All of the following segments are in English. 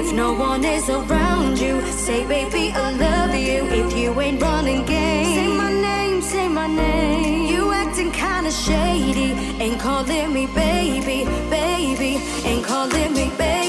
If no one is around you, say, baby, I love you. If you ain't running game, say my name, say my name. You acting kinda shady, ain't calling me baby, baby, ain't calling me baby.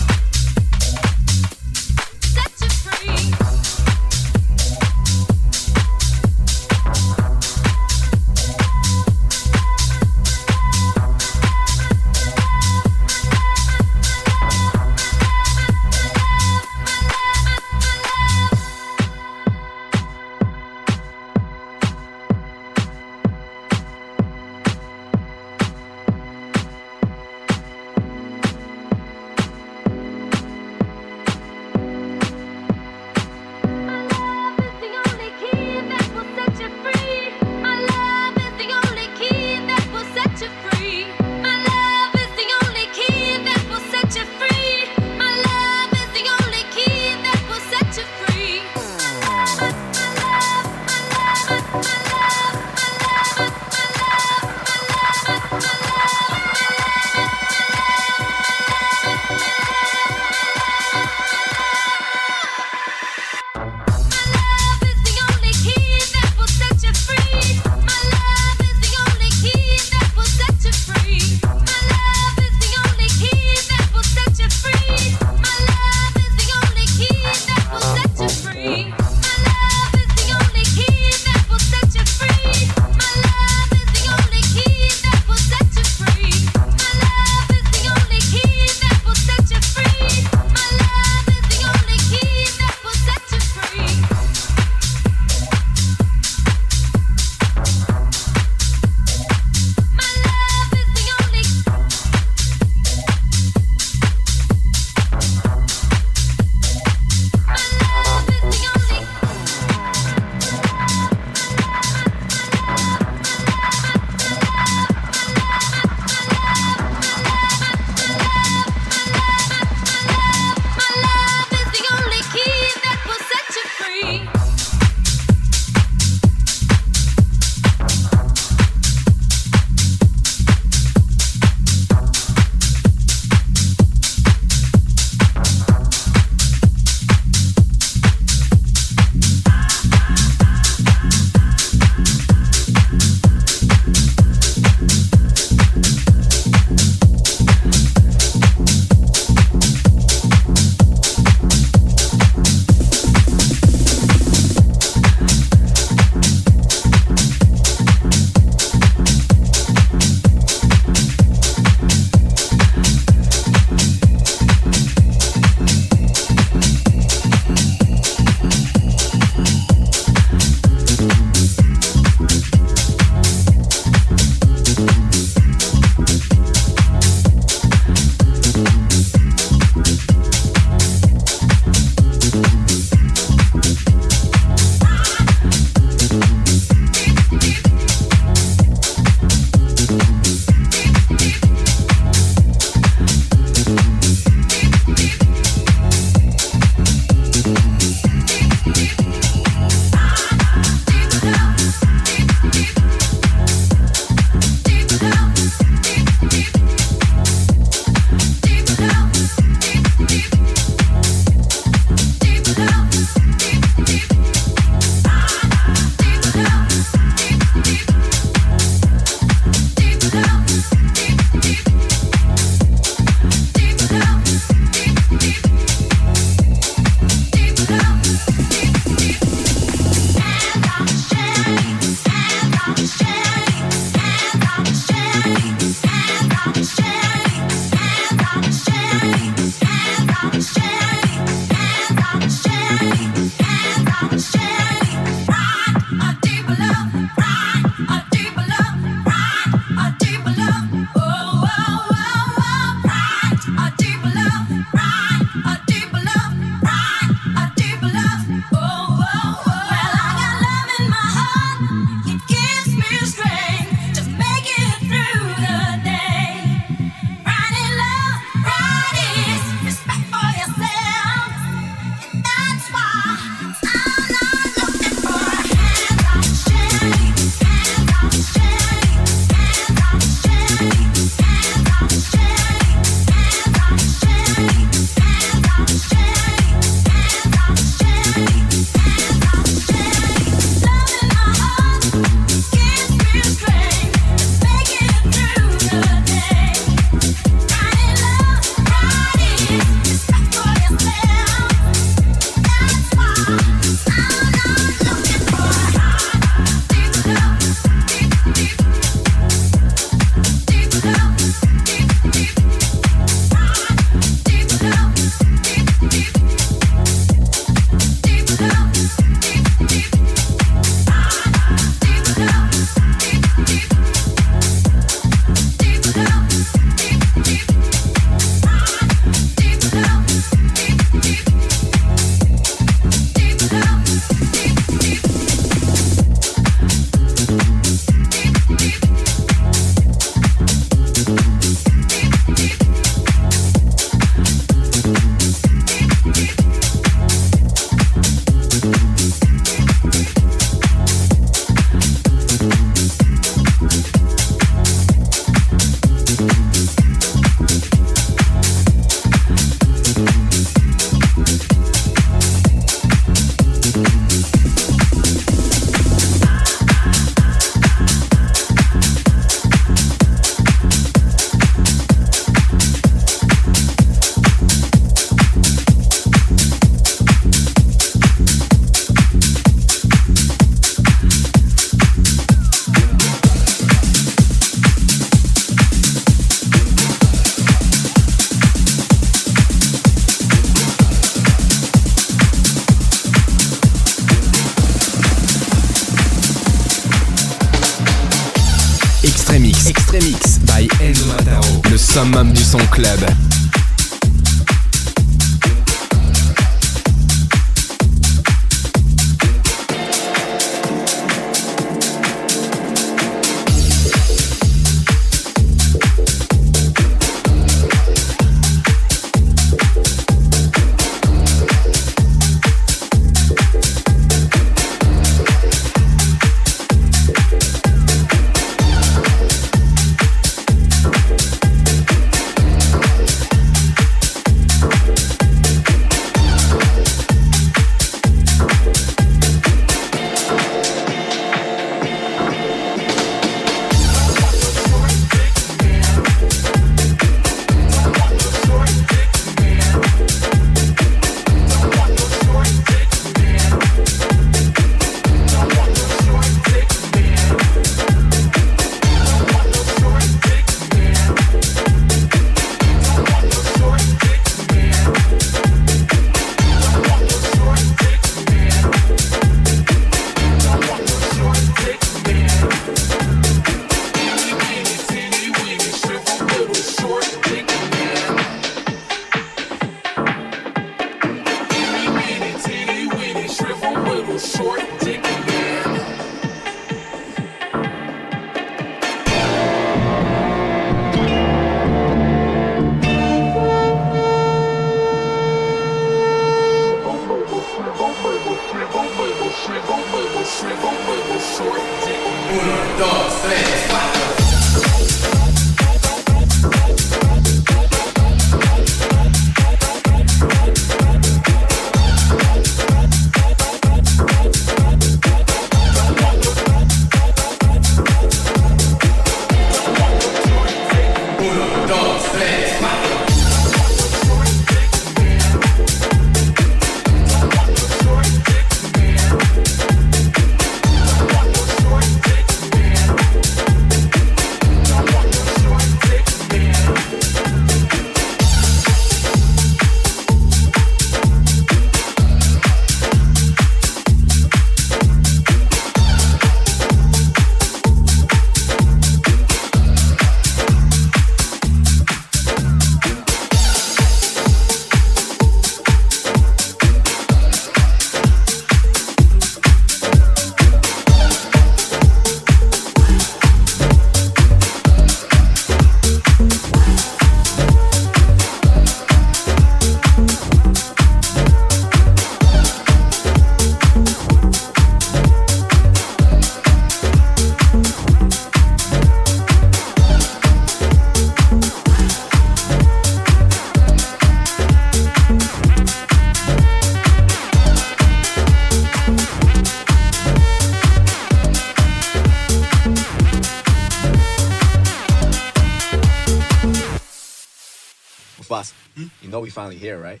Finally here, right?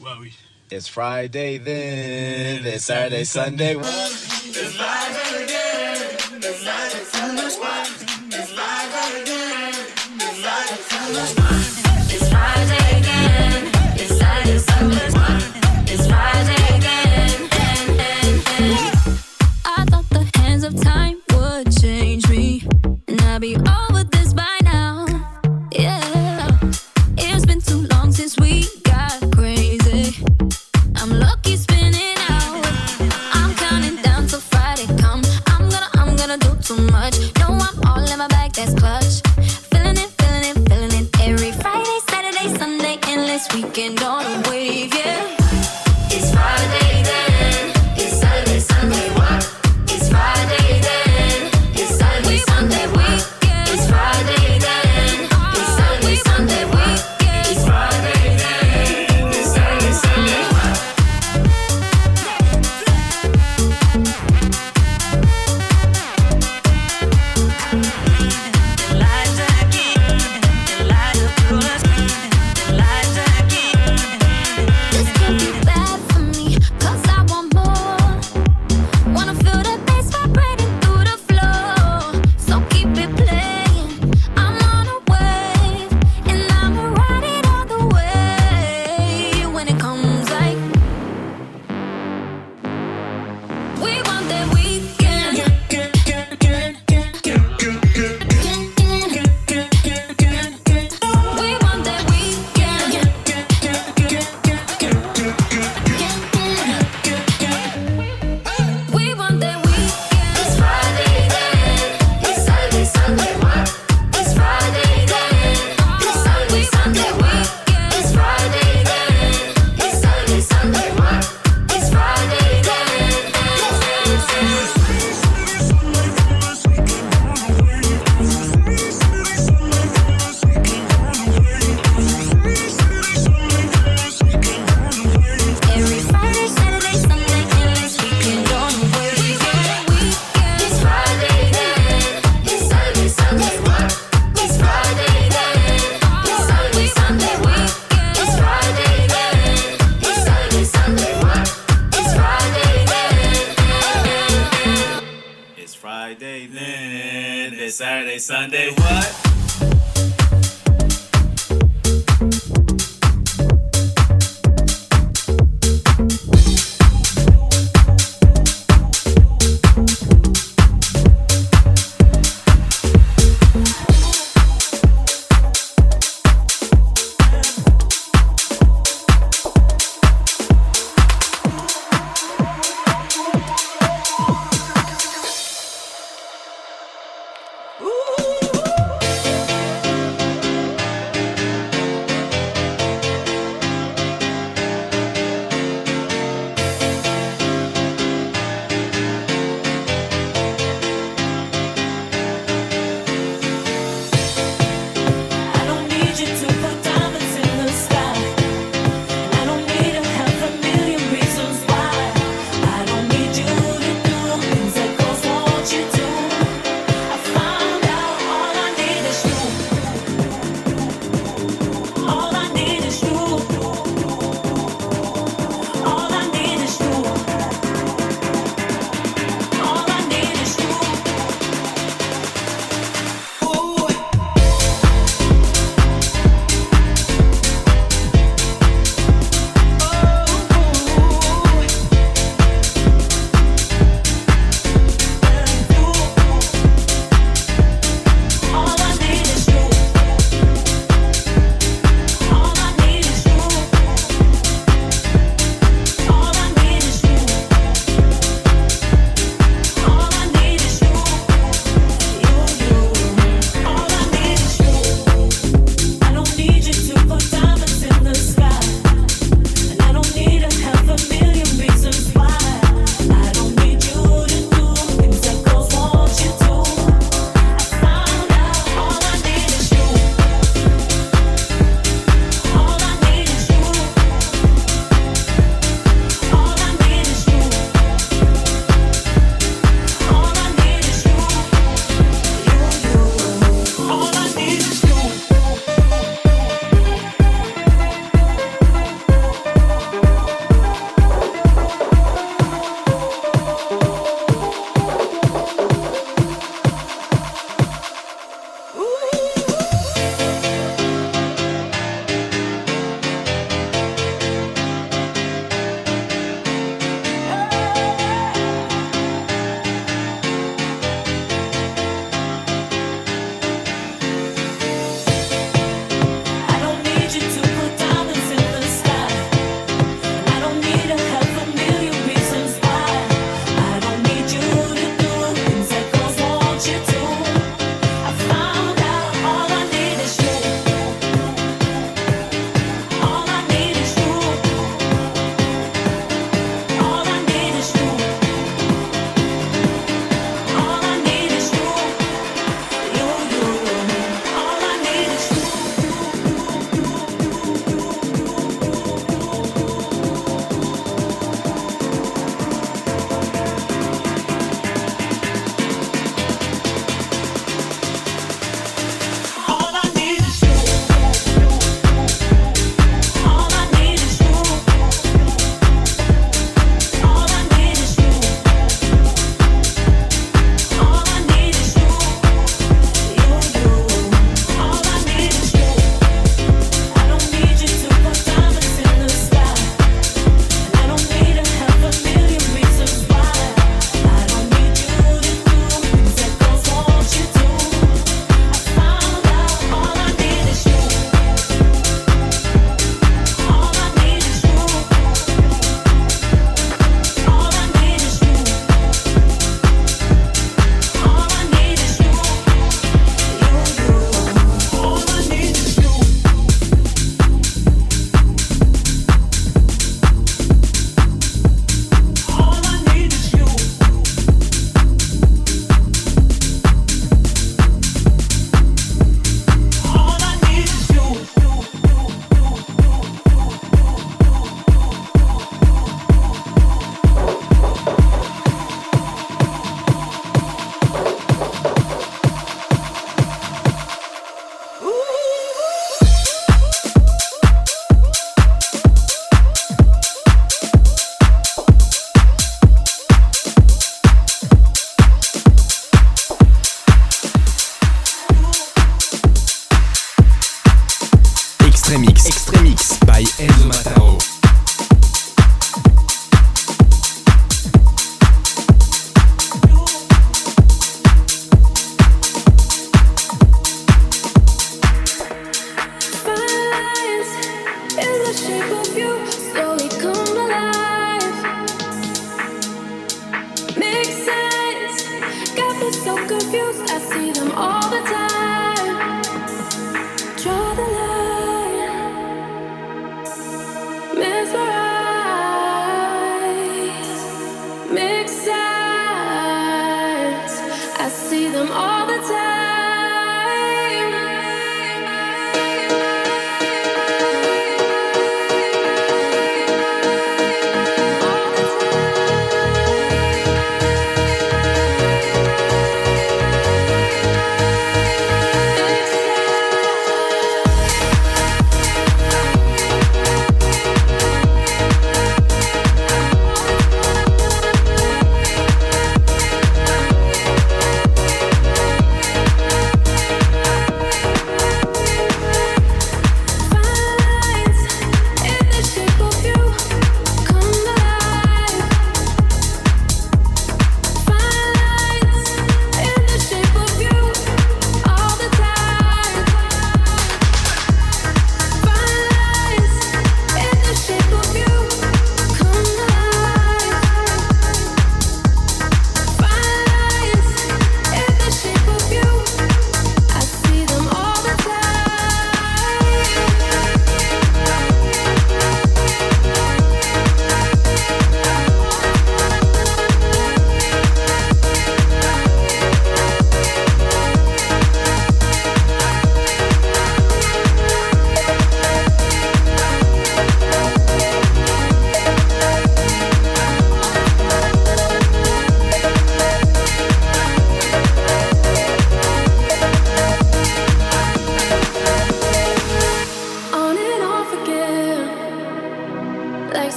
Well, we. It's Friday then. It's Saturday, Sunday. It's live again. It's Saturday, Sunday. It's live again. It's live again.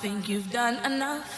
think you've done enough.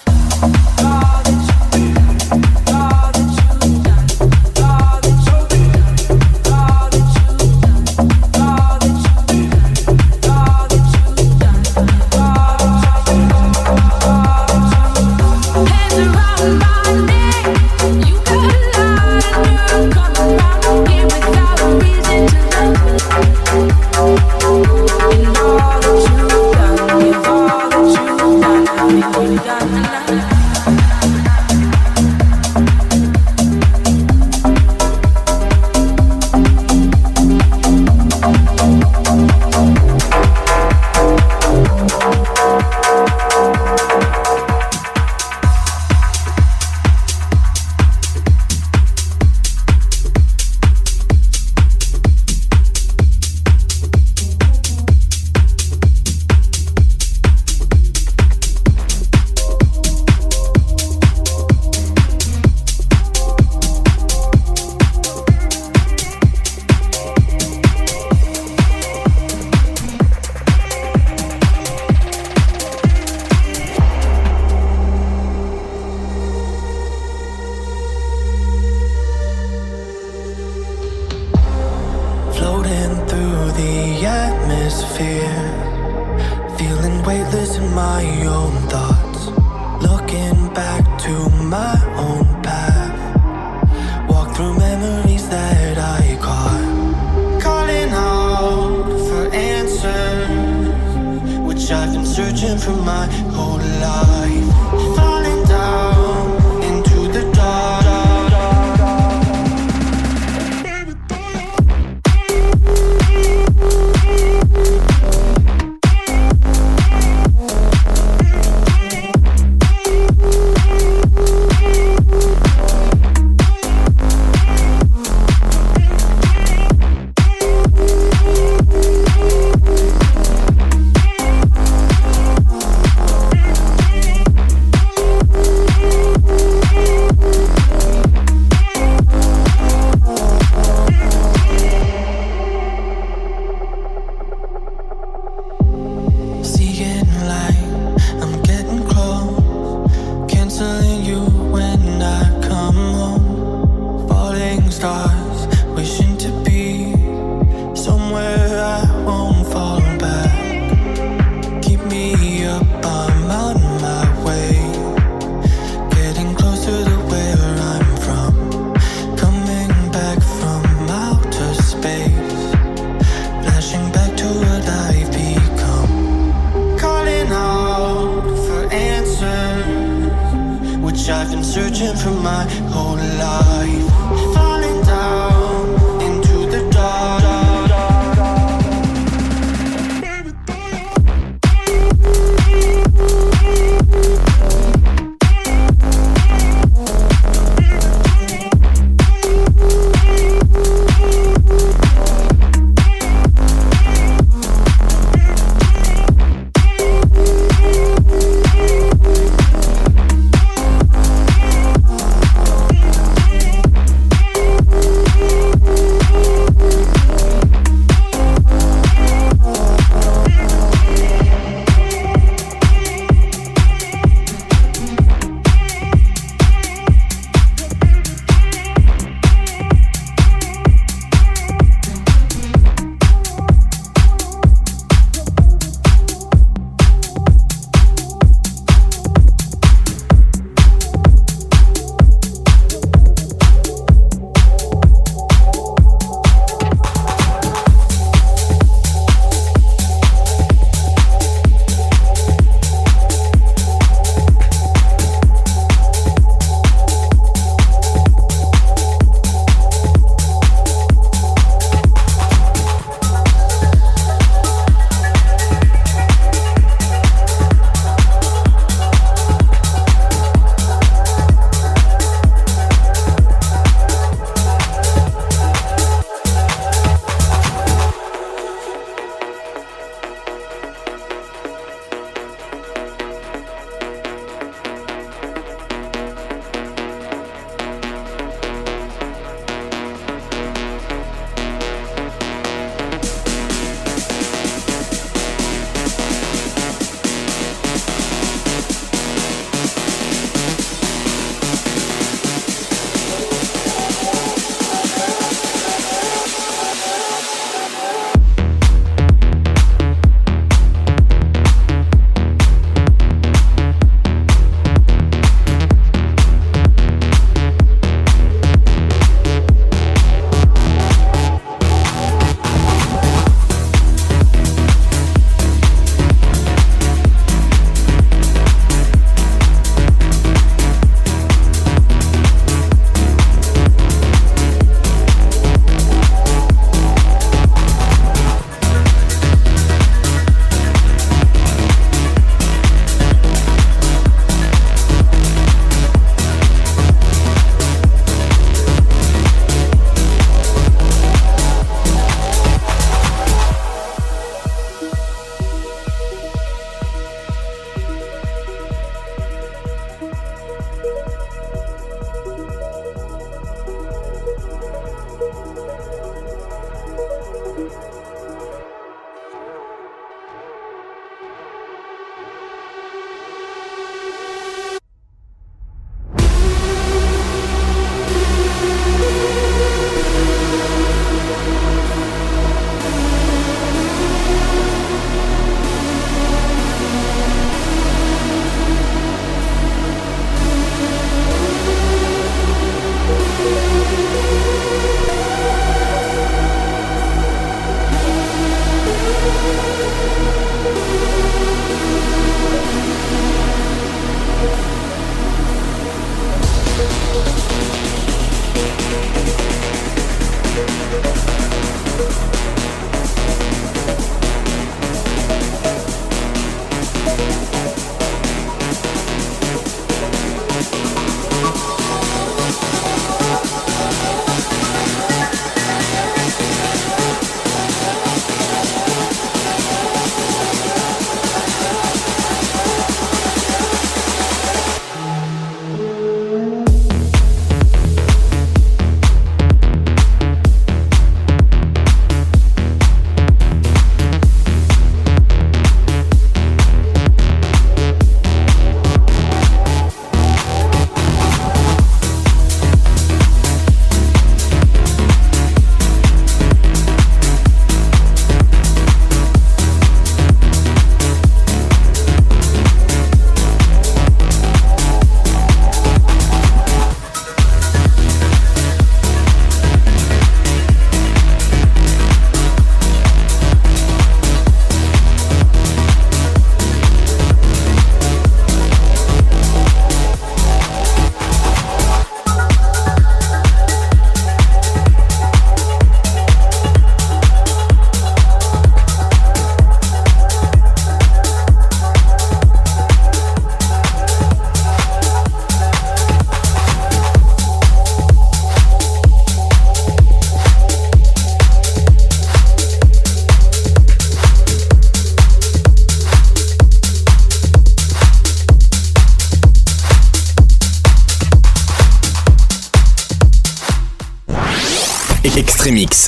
through the atmosphere. Feeling weightless in my own thoughts. Looking back to my own path. Walk through memories that I caught. Calling out for answers, which I've been searching for my